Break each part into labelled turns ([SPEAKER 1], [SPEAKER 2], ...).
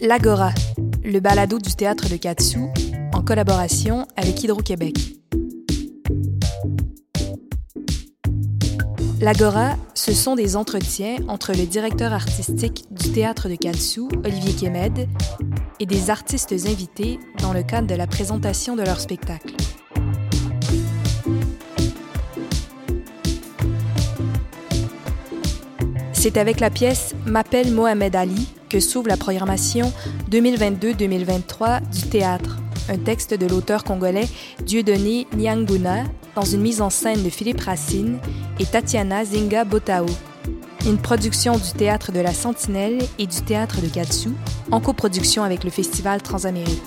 [SPEAKER 1] L'Agora, le balado du théâtre de Katsu, en collaboration avec Hydro-Québec. L'Agora, ce sont des entretiens entre le directeur artistique du théâtre de Katsu, Olivier Kemed, et des artistes invités dans le cadre de la présentation de leur spectacle. C'est avec la pièce M'appelle Mohamed Ali que s'ouvre la programmation 2022-2023 du théâtre, un texte de l'auteur congolais Dieudonné Nyanguna dans une mise en scène de Philippe Racine et Tatiana Zinga Botao. Une production du Théâtre de la Sentinelle et du Théâtre de Katsu, en coproduction avec le Festival Transamérique.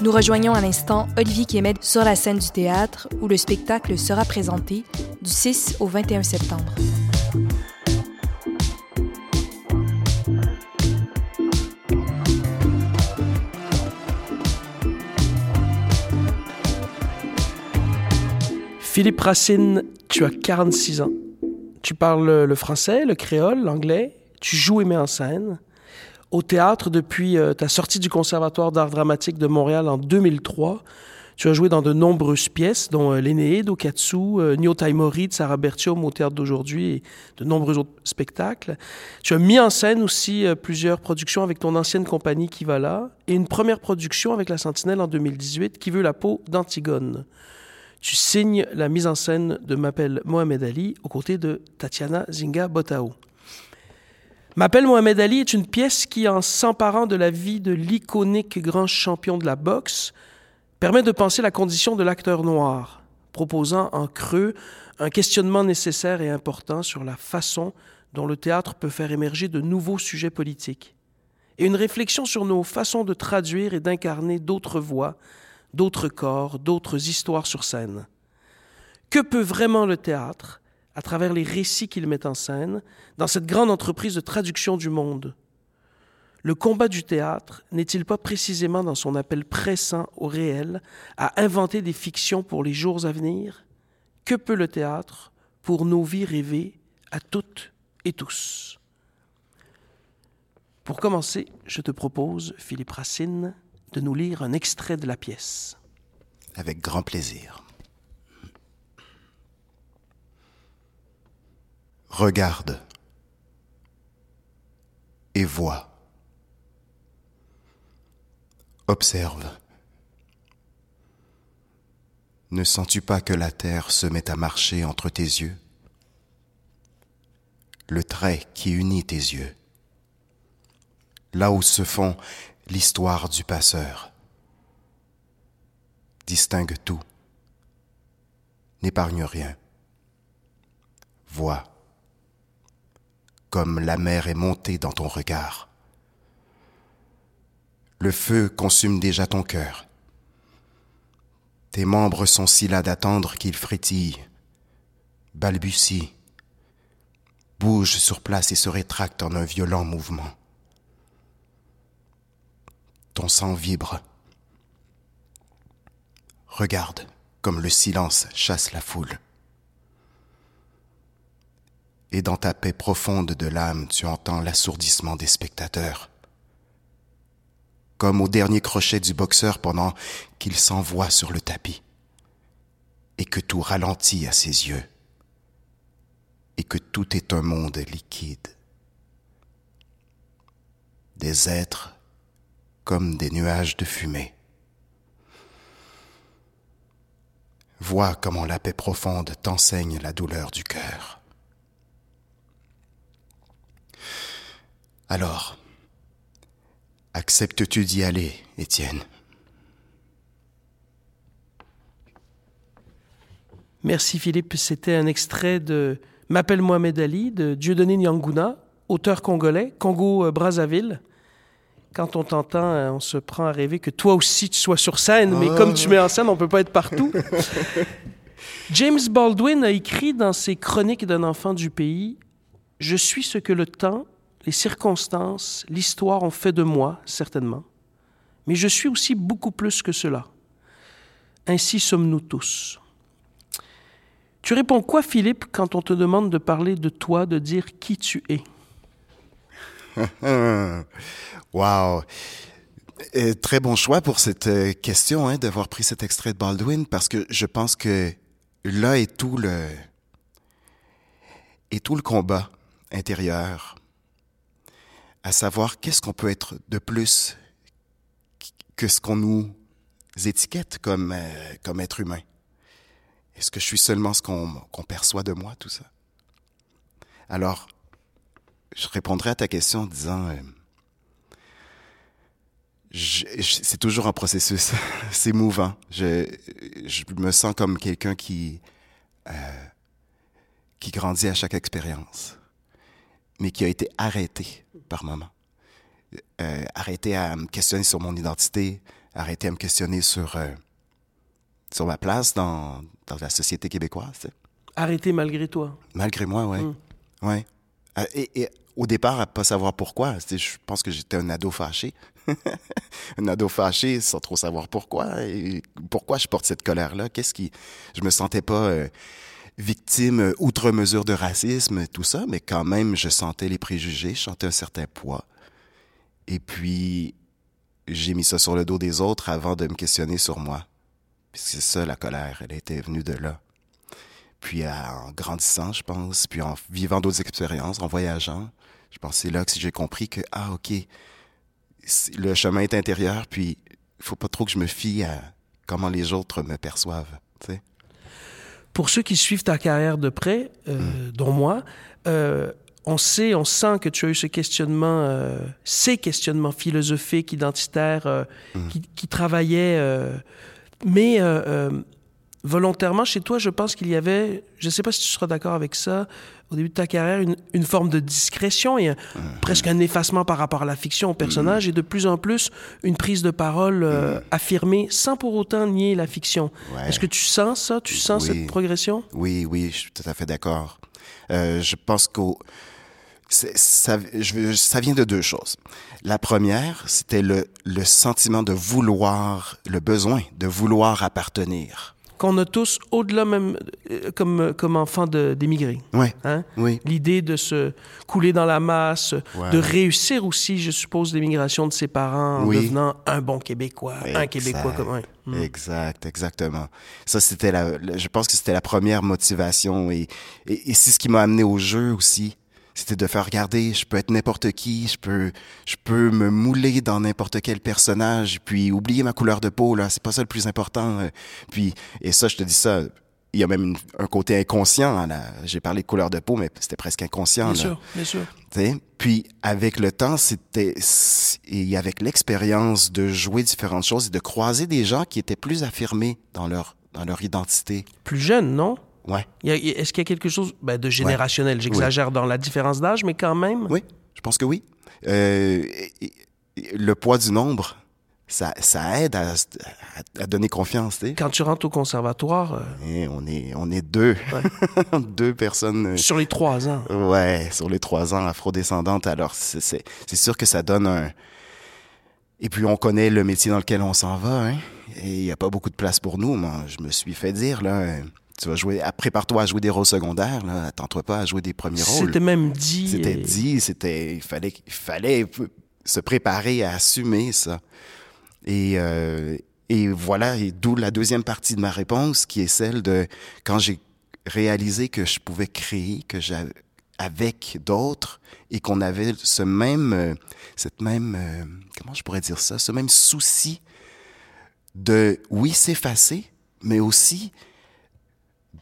[SPEAKER 1] Nous rejoignons à l'instant Olivier Kemed sur la scène du théâtre où le spectacle sera présenté du 6 au 21 septembre.
[SPEAKER 2] Philippe Racine, tu as 46 ans. Tu parles le français, le créole, l'anglais. Tu joues et mets en scène. Au théâtre depuis euh, ta sortie du Conservatoire d'art dramatique de Montréal en 2003. Tu as joué dans de nombreuses pièces, dont euh, L'Énéide au Katsu, euh, Nyo Taimori Sarah Bertium au théâtre d'aujourd'hui et de nombreux autres spectacles. Tu as mis en scène aussi plusieurs productions avec ton ancienne compagnie qui va là et une première production avec la Sentinelle en 2018 qui veut la peau d'Antigone tu signes la mise en scène de M'appelle Mohamed Ali aux côtés de Tatiana Zinga Botao. M'appelle Mohamed Ali est une pièce qui, en s'emparant de la vie de l'iconique grand champion de la boxe, permet de penser la condition de l'acteur noir, proposant en creux un questionnement nécessaire et important sur la façon dont le théâtre peut faire émerger de nouveaux sujets politiques, et une réflexion sur nos façons de traduire et d'incarner d'autres voix d'autres corps, d'autres histoires sur scène. Que peut vraiment le théâtre, à travers les récits qu'il met en scène, dans cette grande entreprise de traduction du monde? Le combat du théâtre n'est-il pas précisément dans son appel pressant au réel à inventer des fictions pour les jours à venir? Que peut le théâtre pour nos vies rêvées à toutes et tous? Pour commencer, je te propose, Philippe Racine, de nous lire un extrait de la pièce.
[SPEAKER 3] Avec grand plaisir. Regarde et vois. Observe. Ne sens-tu pas que la terre se met à marcher entre tes yeux? Le trait qui unit tes yeux. Là où se font l'histoire du passeur. Distingue tout. N'épargne rien. Vois comme la mer est montée dans ton regard. Le feu consume déjà ton cœur. Tes membres sont si là d'attendre qu'ils frétillent, balbutient, bougent sur place et se rétractent en un violent mouvement ton sang vibre. Regarde comme le silence chasse la foule. Et dans ta paix profonde de l'âme, tu entends l'assourdissement des spectateurs. Comme au dernier crochet du boxeur pendant qu'il s'envoie sur le tapis. Et que tout ralentit à ses yeux. Et que tout est un monde liquide. Des êtres comme des nuages de fumée. Vois comment la paix profonde t'enseigne la douleur du cœur. Alors, acceptes-tu d'y aller, Étienne?
[SPEAKER 2] Merci Philippe. C'était un extrait de M'appelle Mohamed Ali de Dieudonné Nyanguna, auteur congolais, Congo-Brazzaville quand on t'entend, euh, on se prend à rêver que toi aussi tu sois sur scène, mais comme tu mets en scène, on peut pas être partout. James Baldwin a écrit dans ses Chroniques d'un enfant du pays Je suis ce que le temps, les circonstances, l'histoire ont fait de moi, certainement, mais je suis aussi beaucoup plus que cela. Ainsi sommes-nous tous. Tu réponds quoi, Philippe, quand on te demande de parler de toi, de dire qui tu es?
[SPEAKER 3] wow. Très bon choix pour cette euh, question, hein, d'avoir pris cet extrait de Baldwin, parce que je pense que là est tout le, est tout le combat intérieur, à savoir qu'est-ce qu'on peut être de plus que ce qu'on nous étiquette comme, euh, comme être humain? Est-ce que je suis seulement ce qu'on qu'on perçoit de moi, tout ça? Alors, je répondrai à ta question en disant, euh, c'est toujours un processus, c'est mouvant. Je, je me sens comme quelqu'un qui, euh, qui grandit à chaque expérience, mais qui a été arrêté par moments. Euh, arrêté à me questionner sur mon identité, arrêté à me questionner sur, euh, sur ma place dans, dans la société québécoise.
[SPEAKER 2] Arrêté malgré toi.
[SPEAKER 3] Malgré moi, ouais.
[SPEAKER 2] Mm.
[SPEAKER 3] Ouais. Et, et au départ, à pas savoir pourquoi, je pense que j'étais un ado fâché. un ado fâché sans trop savoir pourquoi. Pourquoi je porte cette colère-là? Qu'est-ce qui. Je me sentais pas euh, victime euh, outre mesure de racisme, tout ça, mais quand même, je sentais les préjugés, je sentais un certain poids. Et puis, j'ai mis ça sur le dos des autres avant de me questionner sur moi. C'est ça, la colère, elle était venue de là puis en grandissant, je pense, puis en vivant d'autres expériences, en voyageant, je pense que c'est là que j'ai compris que, ah, OK, le chemin est intérieur, puis il faut pas trop que je me fie à comment les autres me perçoivent, tu sais.
[SPEAKER 2] Pour ceux qui suivent ta carrière de près, euh, dont moi, euh, on sait, on sent que tu as eu ce questionnement, euh, ces questionnements philosophiques, identitaires, euh, qui, qui travaillaient, mais volontairement chez toi, je pense qu'il y avait, je ne sais pas si tu seras d'accord avec ça, au début de ta carrière, une, une forme de discrétion et un- presque un effacement par rapport à la fiction, au personnage, et de plus en plus une prise de parole euh, affirmée sans pour autant nier la fiction.
[SPEAKER 3] Ouais.
[SPEAKER 2] Est-ce que tu sens ça? Tu sens
[SPEAKER 3] Oui.
[SPEAKER 2] cette progression?
[SPEAKER 3] Oui, oui, je suis tout à fait d'accord. Euh, je pense c'est- ça, je ça vient de deux choses. La première, c'était le, le sentiment de vouloir, le besoin de vouloir appartenir.
[SPEAKER 2] Qu'on a tous, au-delà même, euh, comme, comme enfants d'émigrés.
[SPEAKER 3] Ouais,
[SPEAKER 2] Hein?
[SPEAKER 3] oui,
[SPEAKER 2] L'idée de se couler dans la masse,
[SPEAKER 3] Ouais.
[SPEAKER 2] de réussir aussi, je suppose, l'émigration de ses parents en devenant un bon Québécois, un. Québécois comme un. Mm.
[SPEAKER 3] Exact, exactement. Ça, c'était la, la- je pense que c'était la première motivation et, et, et c'est ce qui m'a amené au jeu aussi. C'était de faire regarder, je peux être n'importe qui, je peux, je peux me mouler dans n'importe quel personnage, puis oublier ma couleur de peau, là, c'est pas ça le plus important. euh. Puis, et ça, je te dis ça, il y a même une- un côté inconscient. à la- J'ai parlé de couleur de peau, mais c'était presque inconscient.
[SPEAKER 2] Bien
[SPEAKER 3] là.
[SPEAKER 2] sûr, bien sûr.
[SPEAKER 3] Tu sais, Puis avec le temps, c'était et avec l'expérience de jouer différentes choses et de croiser des gens qui étaient plus affirmés dans leur dans leur identité.
[SPEAKER 2] Plus jeune, non?
[SPEAKER 3] Ouais.
[SPEAKER 2] Est-ce qu'il y a quelque chose ben, de générationnel? J'exagère dans la différence d'âge, mais quand même.
[SPEAKER 3] Oui, je pense que oui. Euh, le poids du nombre, ça, ça aide à, à- donner confiance. tu sais.
[SPEAKER 2] Quand tu rentres au conservatoire, euh,
[SPEAKER 3] Et on est on est deux, deux personnes. euh,
[SPEAKER 2] sur les trois ans,
[SPEAKER 3] Ouais, sur les trois ans afrodescendantes. Alors, c'est sûr que ça donne un. Et puis, on connaît le métier dans lequel on s'en va, hein. Et il n'y a pas beaucoup de place pour nous. Moi, je me suis fait dire, là, euh, tu vas jouer, prépare-toi à jouer des rôles secondaires, là. Attends-toi pas à jouer des premiers rôles.
[SPEAKER 2] c'était même dit.
[SPEAKER 3] C'était dit, c'était, il fallait, il fallait se préparer à assumer ça. Et, euh, et voilà, et d'où la deuxième partie de ma réponse, qui est celle de quand j'ai réalisé que je pouvais créer, que j'avais avec d'autres et qu'on avait ce même, euh, cette même, euh, comment je pourrais dire ça, ce même souci de, oui, s'effacer, mais aussi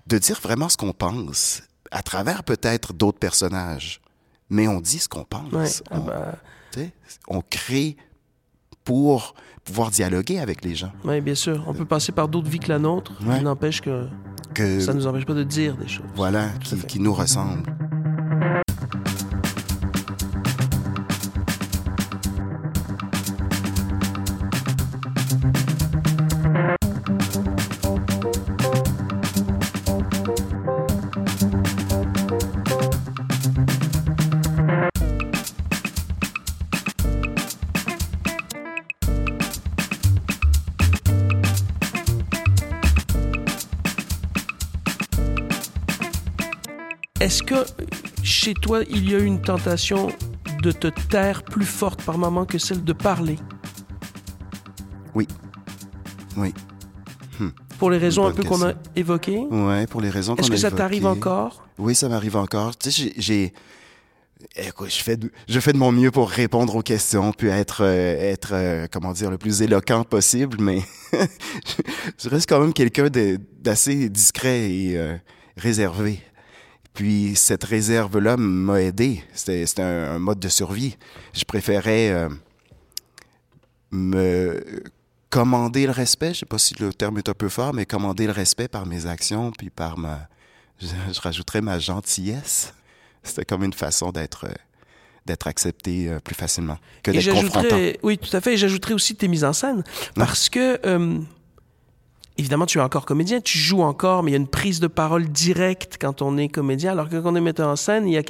[SPEAKER 3] de dire vraiment ce qu'on pense à travers peut-être d'autres personnages. Mais on dit ce qu'on pense.
[SPEAKER 2] Ouais,
[SPEAKER 3] on,
[SPEAKER 2] ah ben,
[SPEAKER 3] sais, on crée pour pouvoir dialoguer avec les gens.
[SPEAKER 2] ouais, bien sûr. On peut passer par d'autres vies que la nôtre.
[SPEAKER 3] Ouais.
[SPEAKER 2] Il n'empêche que
[SPEAKER 3] Que,
[SPEAKER 2] ça ne nous empêche pas de dire des choses.
[SPEAKER 3] voilà, qui, qui nous ressemblent.
[SPEAKER 2] Est-ce que chez toi, il y a eu une tentation de te taire plus forte par moment que celle de parler?
[SPEAKER 3] Oui. Oui.
[SPEAKER 2] Pour les raisons un peu qu'on a évoquées?
[SPEAKER 3] Ouais, pour les raisons qu'on
[SPEAKER 2] Est-ce
[SPEAKER 3] a
[SPEAKER 2] que ça t'arrive
[SPEAKER 3] évoquées.
[SPEAKER 2] encore?
[SPEAKER 3] Oui, ça m'arrive encore. Tu sais, j'ai-. Écoute, je fais, de, je fais de mon mieux pour répondre aux questions, puis être, euh, être euh, comment dire, le plus éloquent possible, mais je reste quand même quelqu'un d'assez discret et euh, réservé. Puis cette réserve-là m'a aidé. C'était un, un mode de survie. Je préférais euh, me commander le respect. Je sais pas si le terme est un peu fort, mais commander le respect par mes actions, puis par ma, je, je rajouterais ma gentillesse. C'était comme une façon d'être euh, d'être accepté euh, plus facilement que d'être confrontant.
[SPEAKER 2] oui, tout à fait. Et j'ajouterais aussi tes mises en scène. Parce que, euh, évidemment, tu es encore comédien, tu joues encore, mais il y a une prise de parole directe quand on est comédien, alors que quand on est metteur en scène, il y a.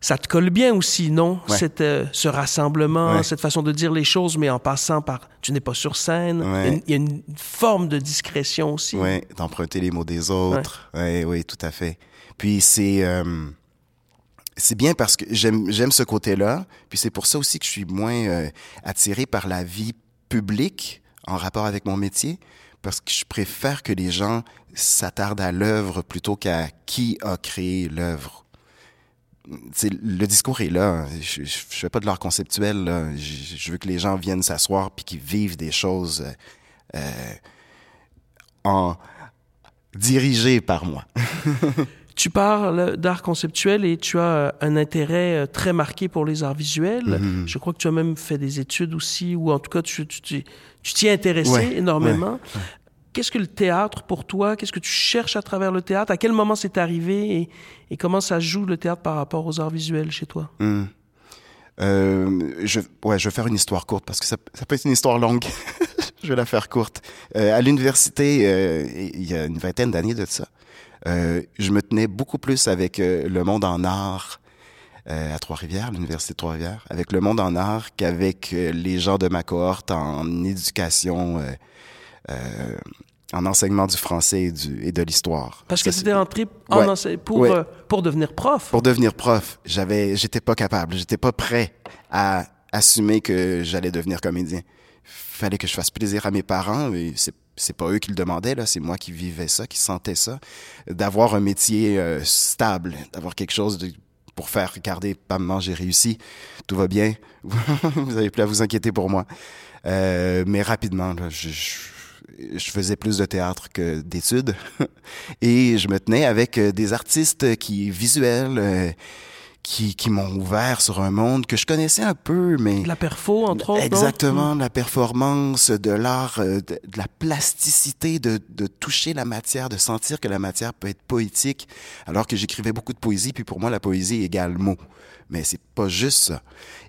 [SPEAKER 2] Ça te colle bien aussi, non?
[SPEAKER 3] Ouais.
[SPEAKER 2] Cette, euh, ce rassemblement,
[SPEAKER 3] Ouais.
[SPEAKER 2] cette façon de dire les choses, mais en passant par. Tu n'es pas sur scène.
[SPEAKER 3] Ouais.
[SPEAKER 2] Il y a une- il y a une forme de discrétion aussi.
[SPEAKER 3] Oui, d'emprunter les mots des autres. Oui, oui, tout à fait. Puis c'est euh, c'est bien parce que j'aime j'aime ce côté-là. Puis c'est pour ça aussi que je suis moins euh, attiré par la vie publique en rapport avec mon métier, parce que je préfère que les gens s'attardent à l'œuvre plutôt qu'à qui a créé l'œuvre. Le discours est là. Je, je, je fais pas de l'art conceptuel. je veux que les gens viennent s'asseoir puis qu'ils vivent des choses euh, euh, en dirigées par moi.
[SPEAKER 2] Tu parles d'art conceptuel et tu as euh, un intérêt euh, très marqué pour les arts visuels.
[SPEAKER 3] Mhm.
[SPEAKER 2] Je crois que tu as même fait des études aussi, ou en tout cas, tu tu- tu- tu t'y es intéressé
[SPEAKER 3] Ouais,
[SPEAKER 2] énormément. Qu'est-ce que le théâtre pour toi? Qu'est-ce que tu cherches à travers le théâtre? À quel moment c'est arrivé et, et comment ça joue le théâtre par rapport aux arts visuels chez toi?
[SPEAKER 3] Hmm. Euh, je, ouais, je vais faire une histoire courte parce que ça, ça peut être une histoire longue. je vais la faire courte. Euh, à l'université, euh, il y a une vingtaine d'années de ça, euh, je me tenais beaucoup plus avec euh, le monde en art euh, à Trois-Rivières, l'université de Trois-Rivières, avec le monde en art qu'avec euh, les gens de ma cohorte en éducation, euh, euh, en enseignement du français et, du, et de l'histoire.
[SPEAKER 2] Parce que étais rentré en
[SPEAKER 3] Ouais.
[SPEAKER 2] ense- pour,
[SPEAKER 3] Ouais.
[SPEAKER 2] pour devenir prof.
[SPEAKER 3] pour devenir prof, j'avais, j'étais pas capable, j'étais pas prêt à assumer que j'allais devenir comédien. Fallait que je fasse plaisir à mes parents, et c'est c'est pas eux qui le demandaient là, c'est moi qui vivais ça, qui sentais ça, d'avoir un métier euh, stable, d'avoir quelque chose pour faire regarder, pas maman, j'ai réussi, tout va bien, vous avez plus à vous inquiéter pour moi. Euh, mais rapidement, là, je, je, je faisais plus de théâtre que d'études et je me tenais avec euh, des artistes qui visuels euh, qui, qui m'ont ouvert sur un monde que je connaissais un peu, mais
[SPEAKER 2] la perfo, entre autres.
[SPEAKER 3] exactement de la performance, de l'art, euh, de, de la plasticité, de, de toucher la matière, de sentir que la matière peut être poétique, alors que j'écrivais beaucoup de poésie, puis pour moi la poésie égale mot. Mais c'est pas juste ça.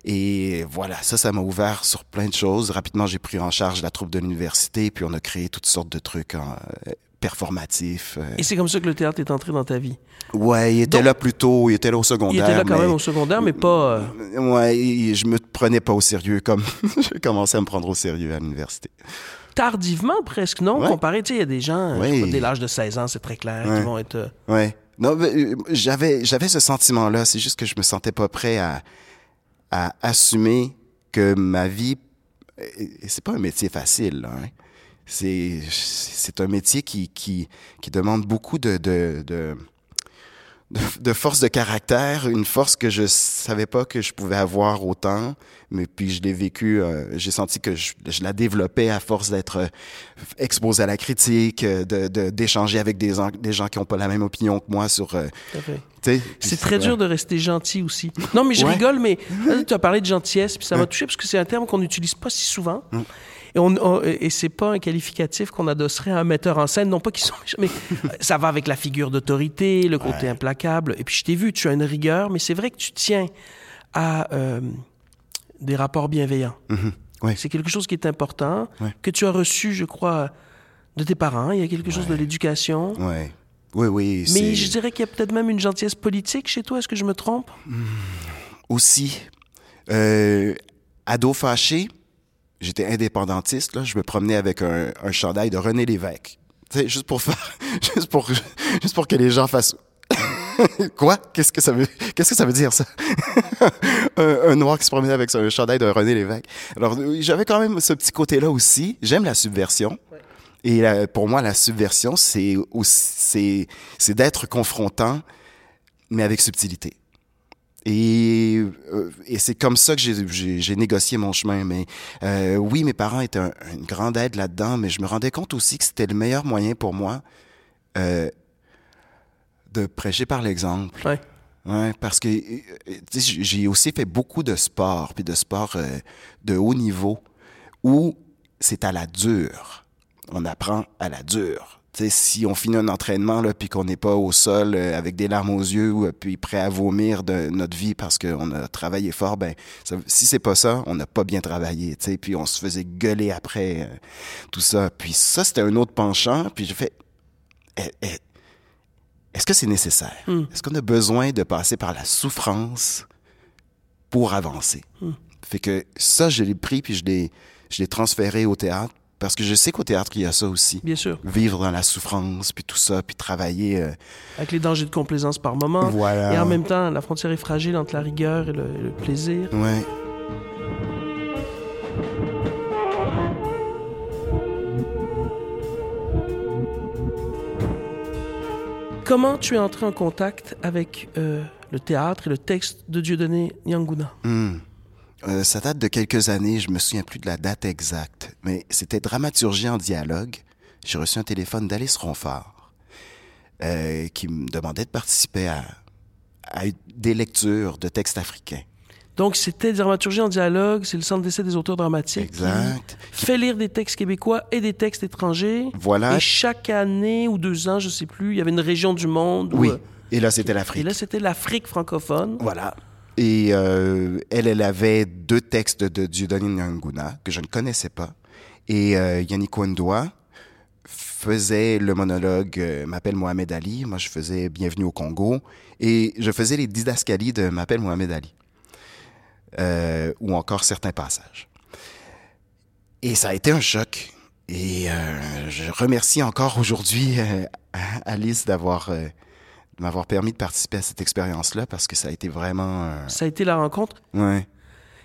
[SPEAKER 3] Et voilà, ça, ça m'a ouvert sur plein de choses. Rapidement, j'ai pris en charge la troupe de l'université, puis on a créé toutes sortes de trucs hein, euh, performatifs. euh.
[SPEAKER 2] Et c'est comme ça que le théâtre est entré dans ta vie.
[SPEAKER 3] Ouais, il était
[SPEAKER 2] Donc-
[SPEAKER 3] là plus tôt, il était là au secondaire.
[SPEAKER 2] Il était là quand
[SPEAKER 3] mais-
[SPEAKER 2] même au secondaire, mais pas... euh,
[SPEAKER 3] Ouais, je me prenais pas au sérieux comme j'ai commencé à me prendre au sérieux à l'université.
[SPEAKER 2] tardivement presque, non?
[SPEAKER 3] Ouais.
[SPEAKER 2] Comparé, tu sais, il y a des gens, euh, dès l'âge de 16 ans, c'est très clair,
[SPEAKER 3] Ouais.
[SPEAKER 2] qui vont être... euh,
[SPEAKER 3] Ouais. Non, euh, j'avais j'avais ce sentiment-là, c'est juste que je me sentais pas prêt à à assumer que ma vie c'est pas un métier facile, là, hein. C'est c'est un métier qui qui qui demande beaucoup de de de de, force de caractère, une force que je savais pas que je pouvais avoir autant, mais puis je l'ai vécu, euh, j'ai senti que je, je la développais à force d'être euh, exposé à la critique, euh, de de- d'échanger avec des, des gens qui ont pas la même opinion que moi sur, euh.
[SPEAKER 2] C'est très dur de rester gentil aussi. Non, mais je
[SPEAKER 3] Ouais.
[SPEAKER 2] rigole, mais là, tu as parlé de gentillesse, puis ça m'a touché parce que c'est un terme qu'on n'utilise pas si souvent.
[SPEAKER 3] Mm.
[SPEAKER 2] Et, on, on- et c'est pas un qualificatif qu'on adosserait à un metteur en scène, non pas qu'ils sont mais ça va avec la figure d'autorité, le côté implacable. Et puis je t'ai vu, tu as une rigueur, mais c'est vrai que tu tiens à euh, des rapports bienveillants.
[SPEAKER 3] Mhm. Ouais.
[SPEAKER 2] C'est quelque chose qui est important,
[SPEAKER 3] Ouais.
[SPEAKER 2] que tu as reçu, je crois, de tes parents. Il y a quelque chose de l'éducation.
[SPEAKER 3] Ouais. Oui, oui.
[SPEAKER 2] Mais je dirais qu'il y a peut-être même une gentillesse politique chez toi. Est-ce que je me trompe?
[SPEAKER 3] aussi. Euh, ado fâché, j'étais indépendantiste, là, je me promenais avec un, un chandail de René Lévesque. Tu sais, juste pour faire, juste pour, juste pour que les gens fassent. Quoi? Qu'est-ce que ça veut, qu'est-ce que ça veut dire, ça? un, noir qui se promenait avec un chandail de René Lévesque. Alors, j'avais quand même ce petit côté-là aussi. J'aime la subversion. Et pour moi, la subversion, c'est c'est c'est d'être confrontant, mais avec subtilité. Et, euh, et c'est comme ça que j'ai négocié mon chemin. Mais euh, oui, mes parents étaient un, une grande aide là-dedans, mais je me rendais compte aussi que c'était le meilleur moyen pour moi euh, de prêcher par l'exemple.
[SPEAKER 2] Ouais.
[SPEAKER 3] Ouais, parce que j'ai aussi fait beaucoup de sport, puis de sport euh, de haut niveau, où c'est à la dure. On apprend à la dure. T'sais, si on finit un entraînement là, puis qu'on n'est pas au sol euh, avec des larmes aux yeux ou puis prêt à vomir de notre vie parce qu'on a travaillé fort, ben ça, si c'est pas ça, on n'a pas bien travaillé. T'sais, puis on se faisait gueuler après euh, tout ça. Puis ça, c'était un autre penchant. Puis j'ai fait, eh, eh, est-ce que c'est nécessaire?
[SPEAKER 2] Mm.
[SPEAKER 3] Est-ce qu'on a besoin de passer par la souffrance pour avancer?
[SPEAKER 2] Mm.
[SPEAKER 3] Fait que ça, je l'ai pris puis je l'ai, je l'ai transféré au théâtre parce que je sais qu'au théâtre, il y a ça aussi.
[SPEAKER 2] Bien sûr.
[SPEAKER 3] Vivre dans la souffrance puis tout ça, puis travailler. Euh...
[SPEAKER 2] Avec les dangers de complaisance par moment.
[SPEAKER 3] Voilà.
[SPEAKER 2] Et en même temps, la frontière est fragile entre la rigueur et le, et le plaisir.
[SPEAKER 3] Ouais.
[SPEAKER 2] Comment tu es entré en contact avec euh, le théâtre et le texte de Dieudonné Nyanguna?
[SPEAKER 3] Mm. Euh, ça date de quelques années, je me souviens plus de la date exacte, mais c'était dramaturgie en dialogue. J'ai reçu un téléphone d'Alice Ronfort euh, qui me demandait de participer à, à des lectures de textes africains.
[SPEAKER 2] Donc, c'était Dramaturgie en dialogue, c'est le Centre d'essai des auteurs dramatiques.
[SPEAKER 3] Exact.
[SPEAKER 2] Qui fait lire des textes québécois et des textes étrangers.
[SPEAKER 3] Voilà.
[SPEAKER 2] Et chaque année ou deux ans, je sais plus, il y avait une région du monde.
[SPEAKER 3] Oui.
[SPEAKER 2] Où, euh,
[SPEAKER 3] et là, c'était l'Afrique.
[SPEAKER 2] Et là, c'était l'Afrique francophone.
[SPEAKER 3] Voilà. Et euh, elle, elle avait deux textes de Dieudonné Nyanguna que je ne connaissais pas. Et euh, Yannick Wendoa faisait le monologue euh, M'appelle Mohamed Ali. Moi, je faisais Bienvenue au Congo. Et je faisais les didascalies de M'appelle Mohamed Ali. Euh, ou encore certains passages. Et ça a été un choc. Et euh, je remercie encore aujourd'hui euh, Alice d'avoir euh, m'avoir permis de participer à cette expérience-là parce que ça a été vraiment. euh,
[SPEAKER 2] Ça a été la rencontre.
[SPEAKER 3] Ouais.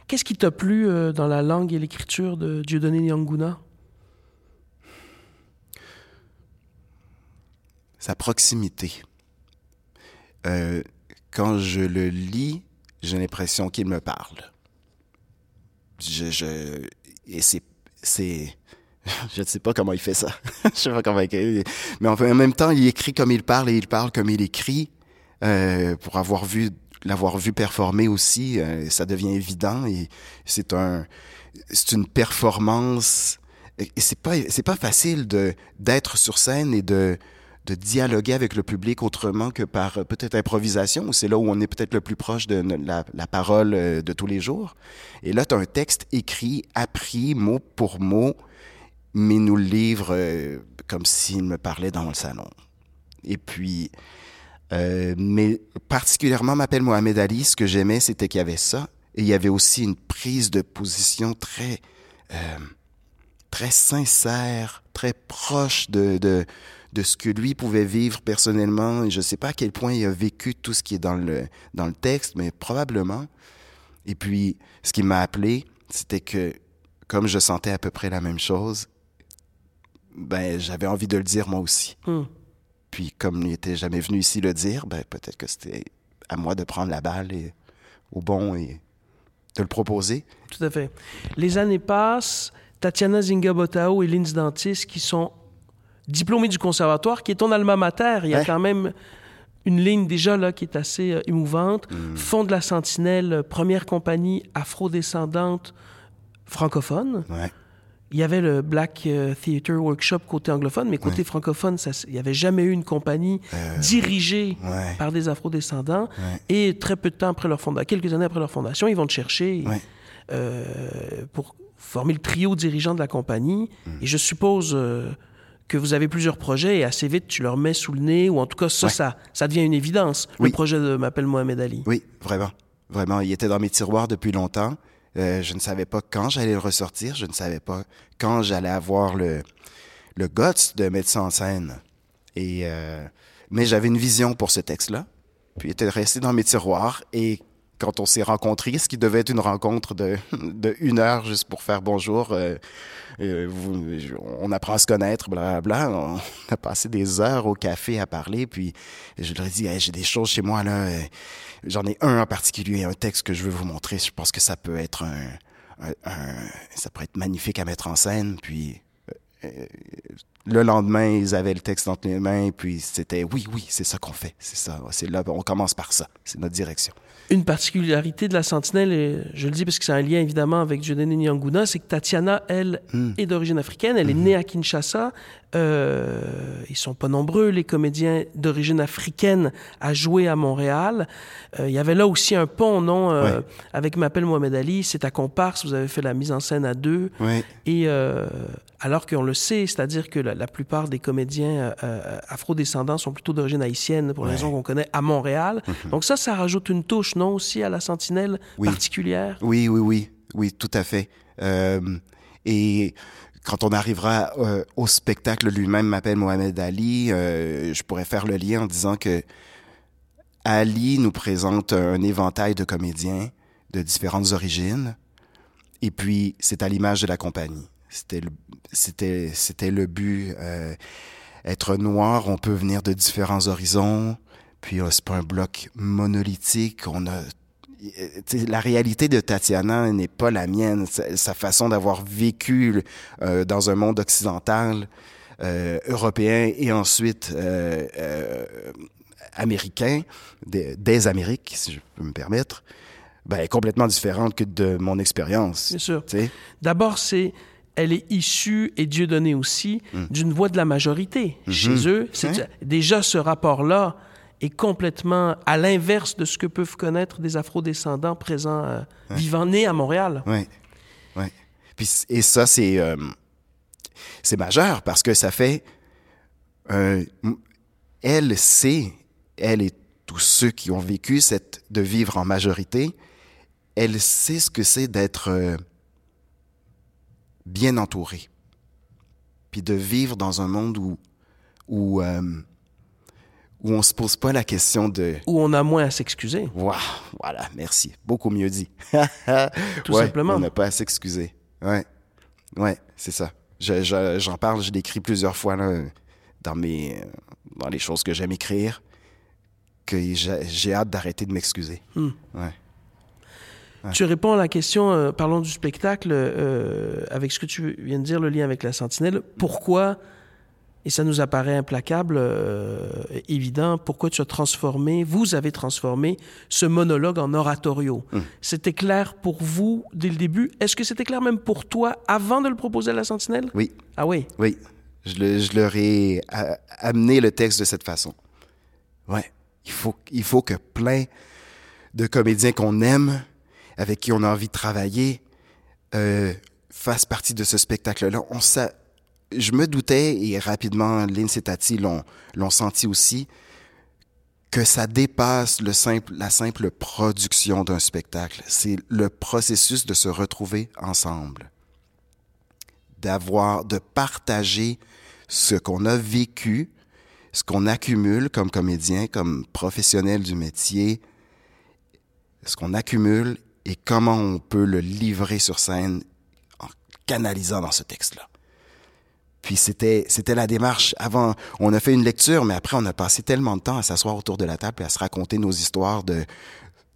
[SPEAKER 2] Qu'est-ce qui t'a plu euh, dans la langue et l'écriture de Dieudonné Nyanguna?
[SPEAKER 3] Sa proximité. Euh, quand je le lis, j'ai l'impression qu'il me parle. Je, je et c'est c'est je ne sais pas comment il fait ça. je sais pas comment mais en même temps, il écrit comme il parle et il parle comme il écrit. Euh, pour avoir vu l'avoir vu performer aussi, euh, ça devient évident et c'est un c'est une performance et c'est pas c'est pas facile de d'être sur scène et de de dialoguer avec le public autrement que par euh, peut-être improvisation, c'est là où on est peut-être le plus proche de la, la parole de tous les jours. Et là, tu as un texte écrit, appris mot pour mot, mais nous le livre euh, comme s'il me parlait dans le salon. Et puis, euh, mais particulièrement m'appelle Mohamed Ali, ce que j'aimais, c'était qu'il y avait ça, et il y avait aussi une prise de position très, euh, très sincère, très proche de, de, de ce que lui pouvait vivre personnellement. Et je ne sais pas à quel point il a vécu tout ce qui est dans le, dans le texte, mais probablement. Et puis, ce qui m'a appelé, c'était que, comme je sentais à peu près la même chose, ben, j'avais envie de le dire moi aussi.
[SPEAKER 2] Hmm.
[SPEAKER 3] Puis, comme il n'était jamais venu ici le dire, ben, peut-être que c'était à moi de prendre la balle et, au bon et de le proposer.
[SPEAKER 2] Tout à fait. Les années passent. Tatiana Zingabotao et Linz Dantis, qui sont diplômés du conservatoire, qui est ton alma mater. Il y a
[SPEAKER 3] Ouais.
[SPEAKER 2] quand même une ligne déjà là qui est assez euh, émouvante.
[SPEAKER 3] Mm.
[SPEAKER 2] Fond de la Sentinelle, euh, première compagnie afro-descendante francophone.
[SPEAKER 3] Ouais.
[SPEAKER 2] Il y avait le Black euh, Theatre Workshop côté anglophone, mais côté
[SPEAKER 3] Ouais.
[SPEAKER 2] francophone, ça, il n'y avait jamais eu une compagnie
[SPEAKER 3] Euh,
[SPEAKER 2] dirigée
[SPEAKER 3] ouais.
[SPEAKER 2] par des afro-descendants.
[SPEAKER 3] Ouais.
[SPEAKER 2] Et très peu de temps après leur fondation, quelques années après leur fondation, ils vont te chercher euh, pour former le trio dirigeant de la compagnie.
[SPEAKER 3] Mm.
[SPEAKER 2] Et je suppose euh, que vous avez plusieurs projets et assez vite tu leur mets sous le nez, ou en tout cas ça, ça, ça devient une évidence.
[SPEAKER 3] Oui.
[SPEAKER 2] Le projet de M'appelle Mohamed Ali.
[SPEAKER 3] Oui, vraiment. Vraiment. Il était dans mes tiroirs depuis longtemps. Euh, je ne savais pas quand j'allais le ressortir. Je ne savais pas quand j'allais avoir le, le guts de mettre ça en scène. Et, euh, mais j'avais une vision pour ce texte-là. puis était resté dans mes tiroirs. Et quand on s'est rencontrés, ce qui devait être une rencontre de, une heure juste pour faire bonjour, euh, euh, on apprend à se connaître, blablabla. On a passé des heures au café à parler, puis je leur ai dit, j'ai des choses chez moi, là. J'en ai un en particulier, un texte que je veux vous montrer. Je pense que ça peut être un- ça pourrait être magnifique à mettre en scène, puis euh, le lendemain, ils avaient le texte entre les mains, puis c'était oui, oui, c'est ça qu'on fait, c'est ça, c'est là, on commence par ça, c'est notre direction.
[SPEAKER 2] Une particularité de la Sentinelle, et je le dis parce que c'est un lien évidemment avec Jodene Nyanguna, c'est que Tatiana, elle, est d'origine africaine. Elle est née à Kinshasa. Euh, ils sont pas nombreux, les comédiens d'origine africaine, à jouer à Montréal. Euh, il y avait là aussi un pont, non, euh,
[SPEAKER 3] Ouais.
[SPEAKER 2] avec M'appelle Mohamed Ali. C'est à comparse. Vous avez fait la mise en scène à deux. Et euh, alors qu'on le sait, c'est-à-dire que la, la plupart des comédiens euh, euh, afrodescendants sont plutôt d'origine haïtienne, pour les
[SPEAKER 3] Ouais.
[SPEAKER 2] raisons qu'on connaît, à Montréal. Donc ça, ça rajoute une touche, non, aussi à la sentinelle
[SPEAKER 3] Oui.
[SPEAKER 2] particulière?
[SPEAKER 3] oui, oui, oui, oui, tout à fait. Euh, et quand on arrivera euh, au spectacle lui-même, m'appelle Mohamed Ali, euh, je pourrais faire le lien en disant que Ali nous présente un éventail de comédiens de différentes origines, et puis c'est à l'image de la compagnie. C'était le, c'était, c'était le but. euh, être noir, on peut venir de différents horizons, puis euh, c'est pas un bloc monolithique. On a euh, la réalité de Tatiana n'est pas la mienne. Sa, façon d'avoir vécu euh, dans un monde occidental, euh, européen et ensuite euh, américain, des, des Amériques, si je peux me permettre, ben, est complètement différente que de mon expérience.
[SPEAKER 2] Bien sûr. D'abord, c'est elle est issue, et Dieu donné aussi, d'une voix de la majorité. Chez eux, c'est
[SPEAKER 3] Ouais.
[SPEAKER 2] déjà ce rapport-là est complètement à l'inverse de ce que peuvent connaître des afrodescendants présents, euh, vivant, nés à Montréal.
[SPEAKER 3] Ouais, ouais. Puis c- et ça c'est euh, c'est majeur parce que ça fait euh, elle sait, elle et tous ceux qui ont vécu cette de vivre en majorité, elle sait ce que c'est d'être bien entourée, puis de vivre dans un monde où où euh, où on se pose pas la question de
[SPEAKER 2] Où on a moins à s'excuser.
[SPEAKER 3] Voilà, merci. Beaucoup mieux dit.
[SPEAKER 2] Tout
[SPEAKER 3] Ouais,
[SPEAKER 2] simplement.
[SPEAKER 3] On n'a pas à s'excuser. Ouais, ouais, c'est ça. Je- je- J'en parle, je l'écris plusieurs fois là, dans, mes, dans les choses que j'aime écrire, que j'ai j'ai hâte d'arrêter de m'excuser.
[SPEAKER 2] Hmm.
[SPEAKER 3] Ouais.
[SPEAKER 2] Tu réponds à la question, euh, parlons du spectacle, euh, avec ce que tu viens de dire, le lien avec la sentinelle. Pourquoi, et ça nous apparaît implacable, euh, évident, pourquoi tu as transformé, vous avez transformé ce monologue en oratorio? C'était clair pour vous dès le début? Est-ce que c'était clair même pour toi avant de le proposer à la sentinelle?
[SPEAKER 3] Oui,
[SPEAKER 2] Ah oui?
[SPEAKER 3] oui. Je, le- je leur ai amené le texte de cette façon. Ouais. Il faut, il faut que plein de comédiens qu'on aime, avec qui on a envie de travailler, euh, fassent partie de ce spectacle-là. On. Je me doutais, et rapidement, Lindsay et Tati l'ont, l'ont senti aussi, que ça dépasse le simple, la simple production d'un spectacle. C'est le processus de se retrouver ensemble d'avoir, de partager ce qu'on a vécu, ce qu'on accumule comme comédien, comme professionnel du métier, ce qu'on accumule et comment on peut le livrer sur scène en canalisant dans ce texte-là. Puis c'était c'était la démarche. Avant, on a fait une lecture, mais après on a passé tellement de temps à s'asseoir autour de la table et à se raconter nos histoires de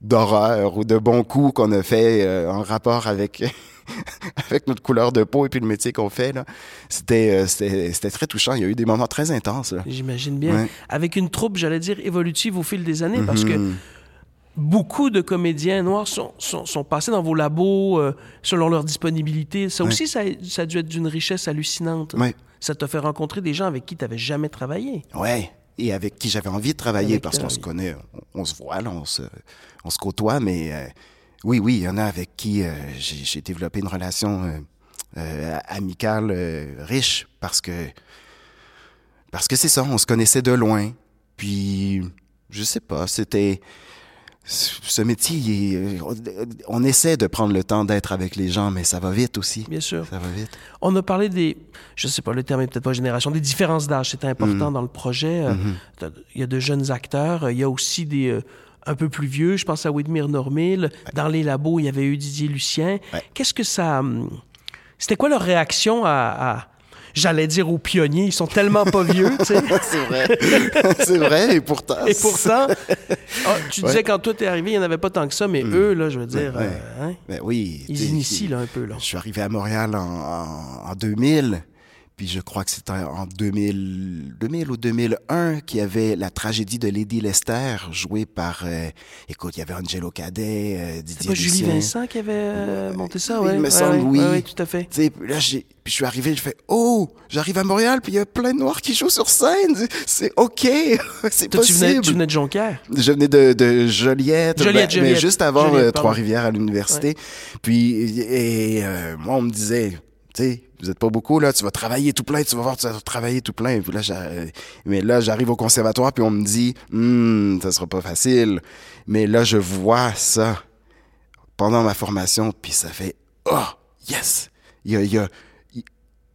[SPEAKER 3] d'horreur ou de bons coups qu'on a fait euh, en rapport avec avec notre couleur de peau et puis le métier qu'on fait là. C'était euh, c'était c'était très touchant. Il y a eu des moments très intenses.
[SPEAKER 2] J'imagine bien.
[SPEAKER 3] Ouais.
[SPEAKER 2] Avec une troupe, j'allais dire, évolutive au fil des années, parce que
[SPEAKER 3] Mhm.
[SPEAKER 2] Beaucoup de comédiens noirs sont, sont, sont passés dans vos labos euh, selon leur disponibilité. Ça aussi, ça, a- ça a dû être d'une richesse hallucinante.
[SPEAKER 3] Ouais.
[SPEAKER 2] Ça t'a fait rencontrer des gens avec qui tu n'avais jamais travaillé.
[SPEAKER 3] Ouais. Et avec qui j'avais envie de travailler
[SPEAKER 2] Avec
[SPEAKER 3] parce
[SPEAKER 2] qui
[SPEAKER 3] qu'on se connaît, on, on se voit, là, on se, on se côtoie, mais euh, oui, oui, il y en a avec qui euh, j'ai développé une relation euh, euh, amicale euh, riche parce que parce que c'est ça, on se connaissait de loin. Puis je sais pas, c'était ce métier, il est- on essaie de prendre le temps d'être avec les gens, mais ça va vite aussi.
[SPEAKER 2] Bien sûr.
[SPEAKER 3] Ça va vite.
[SPEAKER 2] On a parlé des, je sais pas, le terme est peut-être pas génération, des différences d'âge. C'était important dans le projet. Euh, t'as- Il y a de jeunes acteurs. euh, Il y a aussi des euh, un peu plus vieux. Je pense à Widmir Normil. Dans les labos, il y avait eu Didier Lucien.
[SPEAKER 3] Ouais.
[SPEAKER 2] Qu'est-ce que ça. hum, C'était quoi leur réaction à. à- J'allais dire aux pionniers, ils sont tellement pas vieux, tu sais.
[SPEAKER 3] C'est vrai. c'est vrai, et pourtant.
[SPEAKER 2] Et pourtant, ah, tu disais
[SPEAKER 3] Ouais.
[SPEAKER 2] quand toi t'es arrivé, il n'y en avait pas tant que ça, mais eux, là, je veux dire,
[SPEAKER 3] Ouais.
[SPEAKER 2] euh, hein,
[SPEAKER 3] Ben oui.
[SPEAKER 2] ils initient là, un peu. Là.
[SPEAKER 3] Je suis arrivé à Montréal en, en, en 2000, puis je crois que c'était en 2000, 2000 ou 2001 qu'il y avait la tragédie de Lady Lester, jouée par, euh, écoute, il y avait Angelo Cadet, euh,
[SPEAKER 2] C'est
[SPEAKER 3] Didier
[SPEAKER 2] pas Julie. Vincent qui avait euh, monté ça,
[SPEAKER 3] Oui,
[SPEAKER 2] ouais?
[SPEAKER 3] il me
[SPEAKER 2] Ouais,
[SPEAKER 3] semble,
[SPEAKER 2] ouais,
[SPEAKER 3] oui.
[SPEAKER 2] ouais, tout à fait.
[SPEAKER 3] Tu sais, puis là, j'ai, puis je suis arrivé, je fais, oh, j'arrive à Montréal, puis il y a plein de Noirs qui jouent sur scène. C'est OK, c'est
[SPEAKER 2] Toi, tu venais,
[SPEAKER 3] possible.
[SPEAKER 2] tu venais de Jonquière.
[SPEAKER 3] Je venais de, de Joliette,
[SPEAKER 2] Joliette,
[SPEAKER 3] ben,
[SPEAKER 2] Joliette.
[SPEAKER 3] mais juste avant euh. Trois-Rivières à l'université. Puis, et euh, moi, on me disait, tu sais, vous êtes pas beaucoup, là, tu vas travailler tout plein, tu vas voir, tu vas travailler tout plein. Puis là, j'a- mais là, j'arrive au conservatoire, puis on me dit, Hum, ça sera pas facile. Mais là, je vois ça pendant ma formation, puis ça fait, oh, yes! Il y a, il y a- il-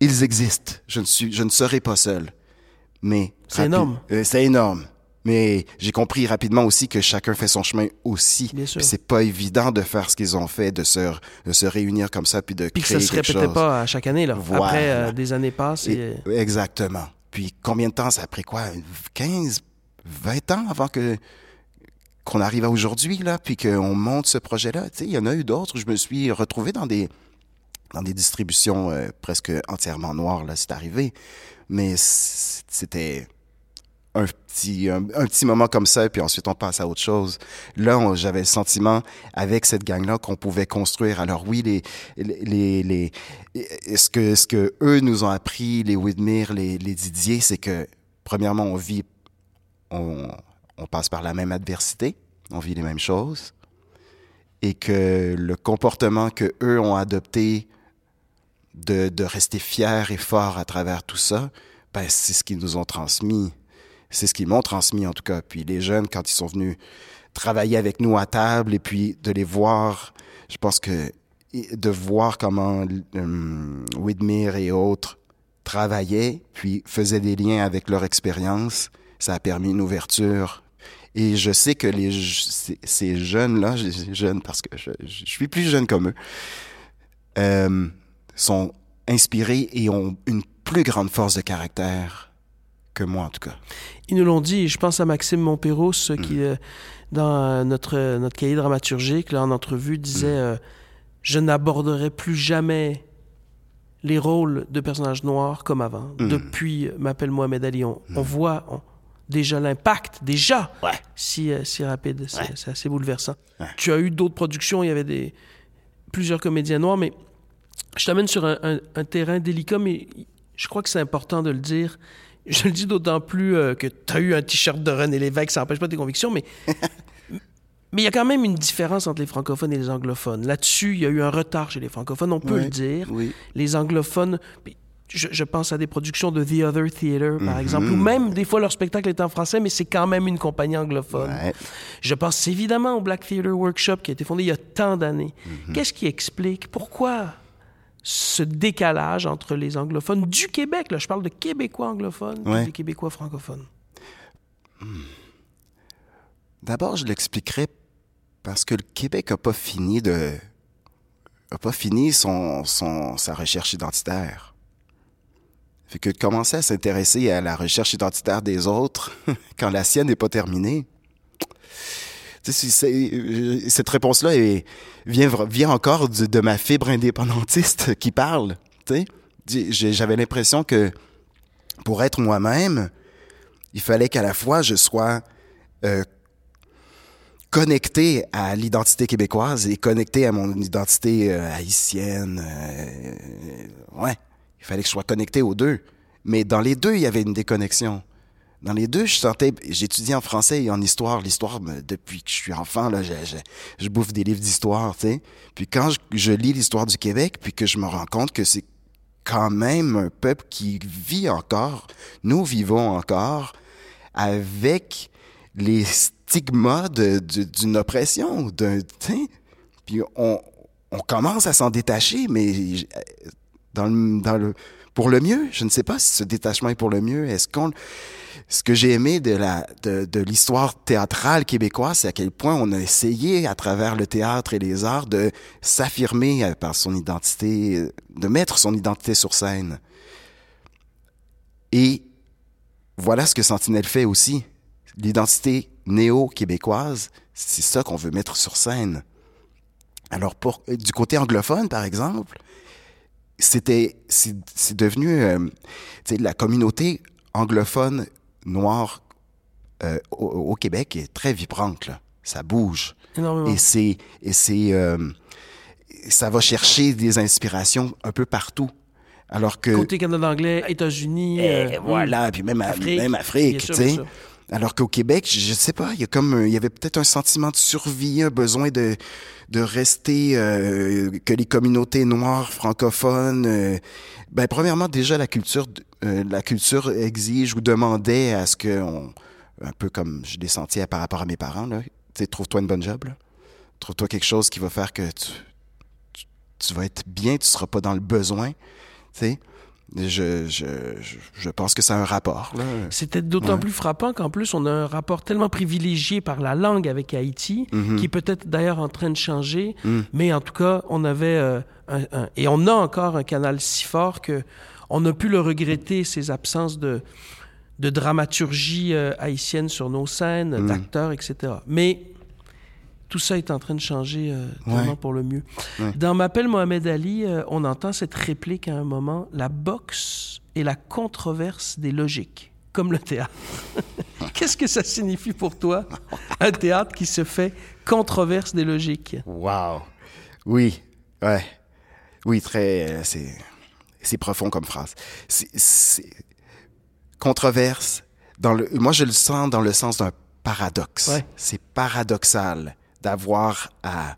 [SPEAKER 3] ils existent. Je ne suis, je ne serai pas seul. Mais.
[SPEAKER 2] C'est énorme.
[SPEAKER 3] euh, c'est énorme. Mais j'ai compris rapidement aussi que chacun fait son chemin aussi.
[SPEAKER 2] Bien sûr.
[SPEAKER 3] Puis c'est pas évident de faire ce qu'ils ont fait, de se, de se réunir comme ça, puis de
[SPEAKER 2] Puis que
[SPEAKER 3] créer
[SPEAKER 2] ça se répétait
[SPEAKER 3] chose.
[SPEAKER 2] pas à chaque année, là.
[SPEAKER 3] Voilà.
[SPEAKER 2] Après, euh, des années passent et...
[SPEAKER 3] Et- exactement. Puis combien de temps ça a pris quoi? 15, 20 ans avant que qu'on arrive à aujourd'hui, là, puis qu'on monte ce projet-là? Tu sais, il y en a eu d'autres. Je me suis retrouvé dans des dans des distributions euh, presque entièrement noires, là, c'est arrivé. Mais c'était un petit, un, petit moment comme ça, puis ensuite on passe à autre chose. Là, j'avais le sentiment, avec cette gang-là, qu'on pouvait construire. Alors oui, les, les, les, ce que, ce que eux nous ont appris, les Widmere, les, les Didier, c'est que, premièrement, on vit, on, on passe par la même adversité, on vit les mêmes choses, et que le comportement que eux ont adopté de, de rester fiers et forts à travers tout ça, ben, c'est ce qu'ils nous ont transmis. C'est ce qu'ils m'ont transmis, en tout cas. Puis les jeunes, quand ils sont venus travailler avec nous à table et puis de les voir, je pense que de voir comment euh, Widmere et autres travaillaient, puis faisaient des liens avec leur expérience, ça a permis une ouverture. Et je sais que les, ces, jeunes-là, jeunes parce que je, je suis plus jeune comme eux, euh, sont inspirés et ont une plus grande force de caractère que moi, en tout cas.
[SPEAKER 2] Ils nous l'ont dit, je pense à Maxime Montpéros,
[SPEAKER 3] Mm.
[SPEAKER 2] qui, euh, dans euh, notre, notre cahier dramaturgique, là, en entrevue, disait
[SPEAKER 3] Mm.
[SPEAKER 2] euh, Je n'aborderai plus jamais les rôles de personnages noirs comme avant.
[SPEAKER 3] Mm.
[SPEAKER 2] Depuis euh, M'appelle Mohamed Ali, on, on voit on- déjà l'impact, déjà,
[SPEAKER 3] Ouais.
[SPEAKER 2] si, euh, si rapide. C'est
[SPEAKER 3] Ouais.
[SPEAKER 2] assez bouleversant.
[SPEAKER 3] Ouais.
[SPEAKER 2] Tu as eu d'autres productions, il y avait des, plusieurs comédiens noirs, mais je t'amène sur un, un- un terrain délicat, mais je crois que c'est important de le dire. Je le dis d'autant plus euh, que tu as eu un t-shirt de René Lévesque, ça n'empêche pas tes convictions, mais mais il y a quand même une différence entre les francophones et les anglophones. Là-dessus, il y a eu un retard chez les francophones, on peut
[SPEAKER 3] Oui,
[SPEAKER 2] le dire.
[SPEAKER 3] Oui.
[SPEAKER 2] Les anglophones, je, je pense à des productions de The Other Theater, par
[SPEAKER 3] Mhm.
[SPEAKER 2] exemple, ou même des fois leur spectacle est en français, mais c'est quand même une compagnie anglophone.
[SPEAKER 3] Ouais.
[SPEAKER 2] Je pense évidemment au Black Theater Workshop qui a été fondé il y a tant d'années.
[SPEAKER 3] Mhm.
[SPEAKER 2] Qu'est-ce qui explique? Pourquoi ce décalage entre les anglophones du Québec, là, je parle de Québécois anglophones
[SPEAKER 3] Ouais.
[SPEAKER 2] et des Québécois francophones?
[SPEAKER 3] D'abord, je l'expliquerai parce que le Québec n'a pas fini de a pas fini son, son sa recherche identitaire. Fait que de commencer à s'intéresser à la recherche identitaire des autres quand la sienne n'est pas terminée. Tu sais, c'est- c'est- cette réponse-là vient, encore de ma fibre indépendantiste qui parle. J'avais l'impression que pour être moi-même, il fallait qu'à la fois je sois euh, connecté à l'identité québécoise et connecté à mon identité euh, haïtienne. euh, ouais, il fallait que je sois connecté aux deux. Mais dans les deux, il y avait une déconnexion. Dans les deux, je sentais, j'étudie en français et en histoire. L'histoire, me- depuis que je suis enfant, là, je, bouffe des livres d'histoire, tu sais. Puis quand je, lis l'histoire du Québec, puis que je me rends compte que c'est quand même un peuple qui vit encore, nous vivons encore avec les stigma d'une oppression, d'un, puis on, on commence à s'en détacher, mais dans le, dans le, pour le mieux. Je ne sais pas si ce détachement est pour le mieux. Est-ce qu'on, ce que j'ai aimé de la, de, de l'histoire théâtrale québécoise, c'est à quel point on a essayé, à travers le théâtre et les arts, de s'affirmer par son identité, de mettre son identité sur scène. Et voilà ce que Sentinelle fait aussi. L'identité néo-québécoise, c'est ça qu'on veut mettre sur scène. Alors, pour, du côté anglophone, par exemple, c'était, c'est devenu, euh, la communauté anglophone noire euh, au, Québec est très vibrante, là. Ça bouge.
[SPEAKER 2] Énormément.
[SPEAKER 3] Et c'est, et c'est, euh, ça va chercher des inspirations un peu partout. Alors que.
[SPEAKER 2] Côté Canada anglais, États-Unis.
[SPEAKER 3] Euh, voilà, puis même Afrique, même Afrique tu sais. Alors qu'au Québec, je sais pas, il y a comme, il y avait peut-être un sentiment de survie, un besoin de, de rester, euh, que les communautés noires, francophones, euh, ben premièrement déjà la culture, euh, la culture exige ou demandait à ce que, on, un peu comme je l'ai senti par rapport à mes parents là, tu sais, trouve-toi une bonne job trouve-toi quelque chose qui va faire que tu, tu, tu vas être bien, tu seras pas dans le besoin, tu sais. Je, je, je, pense que c'est un rapport.
[SPEAKER 2] C'était d'autant plus frappant qu'en plus, on a un rapport tellement privilégié par la langue avec Haïti, mm-hmm. qui est peut-être d'ailleurs en train de changer, mm. mais en tout cas, on avait euh, un, et on a encore un canal si fort que on a pu le regretter, ces absences de, de dramaturgie euh, haïtienne sur nos scènes, mm. d'acteurs, etc. Mais tout ça est en train de changer euh, pour le mieux. Dans M'appelle Mohamed Ali, euh, on entend cette réplique à un moment la boxe et la controverse des logiques, comme le théâtre. Qu'est-ce que ça signifie pour toi, un théâtre qui se fait controverse des logiques?
[SPEAKER 3] Wow. Oui, ouais. Oui, très. Euh, c'est, c'est profond comme phrase. C'est, controverse. Dans le, moi, je le sens dans le sens d'un paradoxe. C'est paradoxal d'avoir à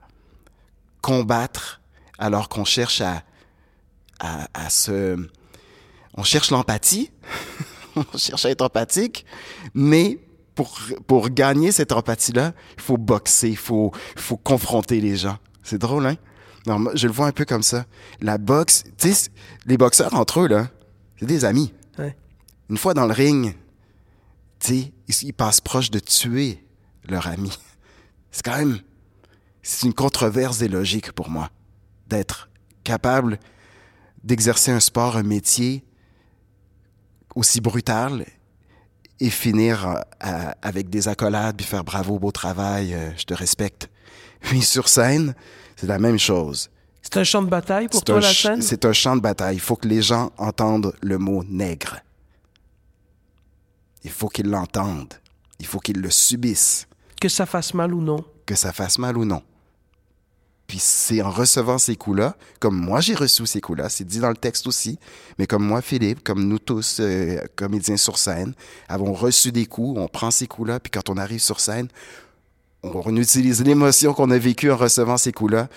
[SPEAKER 3] combattre alors qu'on cherche à, à, à, se... On cherche l'empathie, on cherche à être empathique, mais pour, pour gagner cette empathie-là, il faut boxer, il faut, faut confronter les gens. C'est drôle, hein? Non, je le vois un peu comme ça. La boxe, tu sais, les boxeurs entre eux, là, c'est des amis. Une fois dans le ring, tu sais, ils, ils passent proche de tuer leur ami c'est quand même, c'est une controverse des logiques pour moi, d'être capable d'exercer un sport, un métier aussi brutal et finir euh, avec des accolades puis faire bravo, beau travail, euh, je te respecte. Puis sur scène, c'est la même chose.
[SPEAKER 2] C'est un champ de bataille pour toi, la scène?
[SPEAKER 3] C'est un champ de bataille. Il faut que les gens entendent le mot nègre. Il faut qu'ils l'entendent. Il faut qu'ils le subissent.
[SPEAKER 2] Que ça fasse mal ou non.
[SPEAKER 3] Que ça fasse mal ou non. Puis c'est en recevant ces coups-là, comme moi j'ai reçu ces coups-là, c'est dit dans le texte aussi, mais comme moi, Philippe, comme nous tous, euh, comédiens sur scène, avons reçu des coups, on prend ces coups-là, puis quand on arrive sur scène, on utilise l'émotion qu'on a vécue en recevant ces coups-là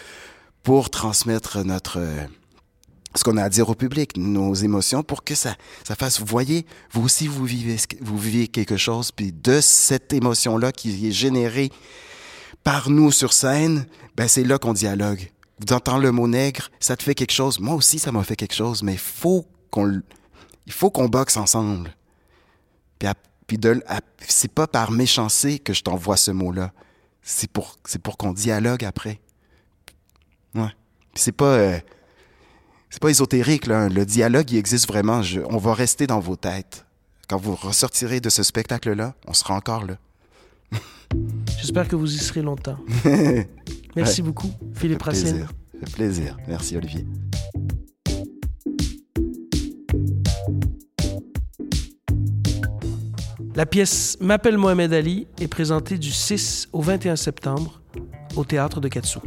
[SPEAKER 3] pour transmettre notre, ce qu'on a à dire au public, nos émotions, pour que ça, ça fasse, vous voyez, vous aussi, vous vivez, vous vivez quelque chose, puis de cette émotion-là qui est générée par nous sur scène, ben c'est là qu'on dialogue. Vous entendez le mot nègre, ça te fait quelque chose. Moi aussi, ça m'a fait quelque chose, mais faut qu'on, il faut qu'on boxe ensemble. Puis, puis de, c'est pas par méchanceté que je t'envoie ce mot-là. C'est pour, c'est pour qu'on dialogue après. Ouais. c'est pas, euh, c'est pas ésotérique, là. Le dialogue, il existe vraiment. on va rester dans vos têtes. Quand vous ressortirez de ce spectacle-là, on sera encore là.
[SPEAKER 2] J'espère que vous y serez longtemps. Merci beaucoup, Philippe Racine.
[SPEAKER 3] Plaisir. plaisir. Merci, Olivier.
[SPEAKER 2] La pièce M'appelle Mohamed Ali est présentée du 6 au 21 septembre au théâtre de Katsou.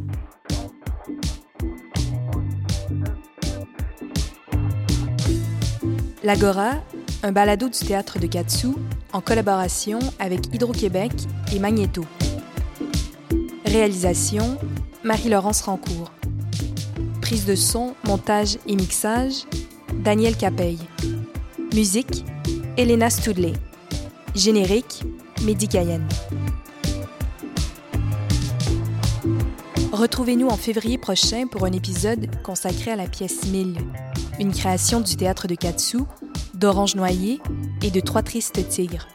[SPEAKER 1] L'Agora, un balado du théâtre de Katsu en collaboration avec Hydro-Québec et Magnéto. Réalisation Marie-Laurence Rancourt. Prise de son, montage et mixage Daniel Capeille. Musique Elena Studley. Générique Mehdi Retrouvez-nous en février prochain pour un épisode consacré à la pièce 1000, une création du théâtre de Katsu, d'Orange Noyer et de Trois Tristes Tigres,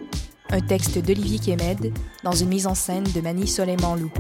[SPEAKER 1] un texte d'Olivier Kemed dans une mise en scène de Mani Soleiman-Loup.